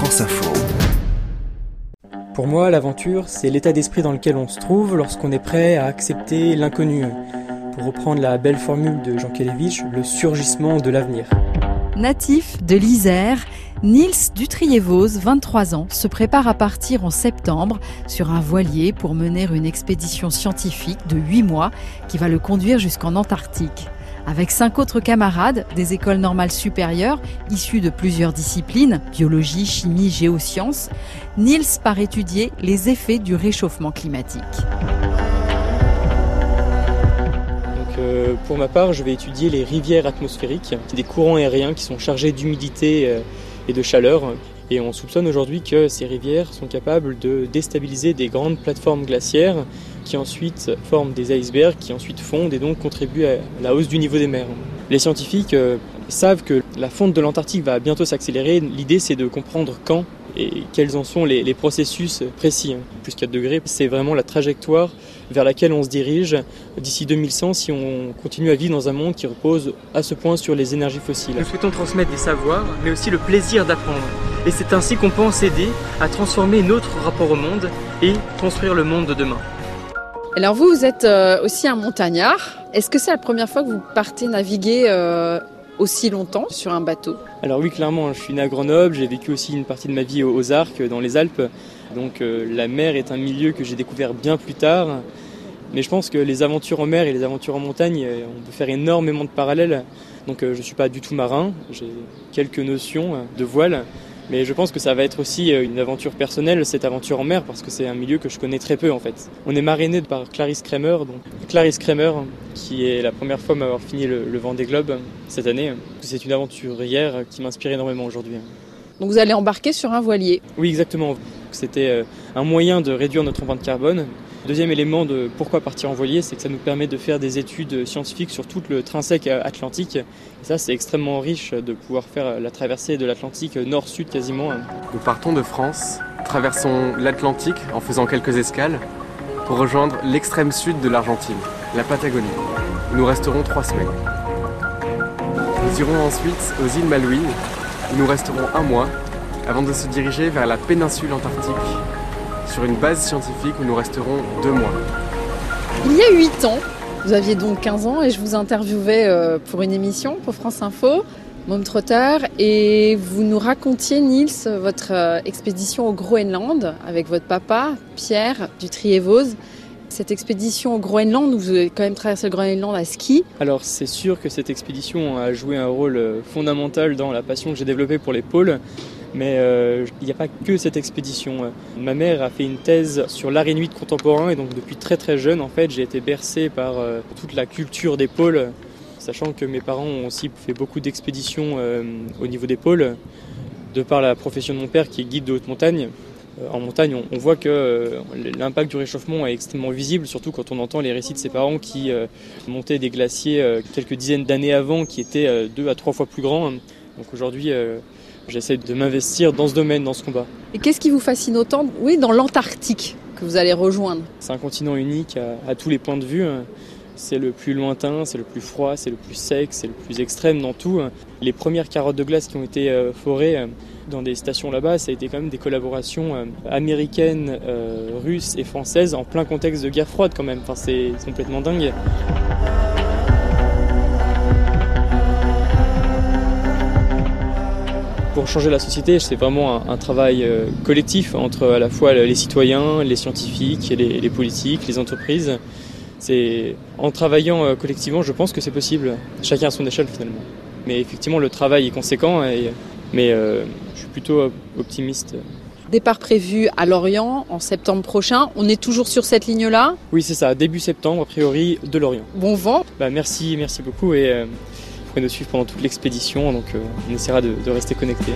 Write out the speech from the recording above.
France Info. Pour moi, l'aventure, c'est l'état d'esprit dans lequel on se trouve lorsqu'on est prêt à accepter l'inconnu. Pour reprendre la belle formule de Jean Kelevich, le surgissement de l'avenir. Natif de l'Isère, Niels Dutrier-Vos, 23 ans, se prépare à partir en septembre sur un voilier pour mener une expédition scientifique de 8 mois qui va le conduire jusqu'en Antarctique. Avec cinq autres camarades des écoles normales supérieures, issus de plusieurs disciplines, biologie, chimie, géosciences, Niels part étudier les effets du réchauffement climatique. Euh, pour ma part, je vais étudier les rivières atmosphériques, des courants aériens qui sont chargés d'humidité euh, et de chaleur. Et on soupçonne aujourd'hui que ces rivières sont capables de déstabiliser des grandes plateformes glaciaires qui ensuite forment des icebergs, qui ensuite fondent et donc contribuent à la hausse du niveau des mers. Les scientifiques euh, savent que la fonte de l'Antarctique va bientôt s'accélérer. L'idée c'est de comprendre quand et quels en sont les, processus précis. Plus 4 degrés, c'est vraiment la trajectoire vers laquelle on se dirige d'ici 2100 si on continue à vivre dans un monde qui repose à ce point sur les énergies fossiles. Nous souhaitons transmettre des savoirs, mais aussi le plaisir d'apprendre. Et c'est ainsi qu'on pense aider à transformer notre rapport au monde et construire le monde de demain. Alors vous, vous êtes euh, aussi un montagnard. Est-ce que c'est la première fois que vous partez naviguer euh, aussi longtemps sur un bateau? Alors oui, clairement, je suis né à Grenoble, j'ai vécu aussi une partie de ma vie aux Arcs, dans les Alpes. Donc euh, la mer est un milieu que j'ai découvert bien plus tard. Mais je pense que les aventures en mer et les aventures en montagne, euh, on peut faire énormément de parallèles. Donc euh, je ne suis pas du tout marin, j'ai quelques notions de voile. Mais je pense que ça va être aussi une aventure personnelle, cette aventure en mer, parce que c'est un milieu que je connais très peu en fait. On est marrainé par Clarisse Kramer, donc Clarisse Kramer, qui est la première fois m'avoir fini le, le Vendée Globe cette année. C'est une aventurière qui m'inspire énormément aujourd'hui. Donc vous allez embarquer sur un voilier Oui, exactement. C'était euh, un moyen de réduire notre empreinte carbone. Deuxième élément de pourquoi partir en voilier, c'est que ça nous permet de faire des études scientifiques sur tout le trinsèque atlantique. Et ça, c'est extrêmement riche de pouvoir faire la traversée de l'Atlantique nord-sud quasiment. Nous partons de France, traversons l'Atlantique en faisant quelques escales pour rejoindre l'extrême sud de l'Argentine, la Patagonie. Nous resterons trois semaines. Nous irons ensuite aux îles Malouines, où nous resterons un mois avant de se diriger vers la péninsule antarctique sur une base scientifique où nous resterons deux mois. Il y a huit ans, vous aviez donc 15 ans et je vous interviewais euh, pour une émission pour France Info, Mom Trotter, et vous nous racontiez, Niels, votre euh, expédition au Groenland avec votre papa, Pierre du Triévose. Cette expédition au Groenland, vous avez quand même traversé le Groenland à ski. Alors c'est sûr que cette expédition a joué un rôle euh, fondamental dans la passion que j'ai développée pour les pôles. Mais euh, il n'y a pas que cette expédition. Ma mère a fait une thèse sur l'art contemporain et donc depuis très très jeune en fait j'ai été bercé par euh, toute la culture des pôles, sachant que mes parents ont aussi fait beaucoup d'expéditions euh, au niveau des pôles, de par la profession de mon père qui est guide de haute montagne. En montagne, on voit que l'impact du réchauffement est extrêmement visible, surtout quand on entend les récits de ses parents qui montaient des glaciers quelques dizaines d'années avant qui étaient deux à trois fois plus grands. Donc aujourd'hui, J'essaie de m'investir dans ce domaine, dans ce combat. Et qu'est-ce qui vous fascine autant Oui, dans l'Antarctique que vous allez rejoindre. C'est un continent unique à, tous les points de vue. C'est le plus lointain, c'est le plus froid, c'est le plus sec, c'est le plus extrême dans tout. Les premières carottes de glace qui ont été euh, forées euh, dans des stations là-bas, ça a été quand même des collaborations euh, américaines, russes et françaises en plein contexte de guerre froide quand même. Enfin, c'est complètement dingue. Pour changer la société, c'est vraiment un, travail euh, collectif entre à la fois les citoyens, les scientifiques, les, les politiques, les entreprises. C'est en travaillant euh, collectivement, je pense que c'est possible, chacun à son échelle finalement. Mais effectivement, le travail est conséquent, mais euh, je suis plutôt optimiste. Départ prévu à Lorient en septembre prochain. On est toujours sur cette ligne-là? Oui, c'est ça, début septembre, a priori, de Lorient. Bon vent. Bah, merci, merci beaucoup. Et, pourrez nous suivre pendant toute l'expédition, donc euh, on essaiera de, de rester connectés.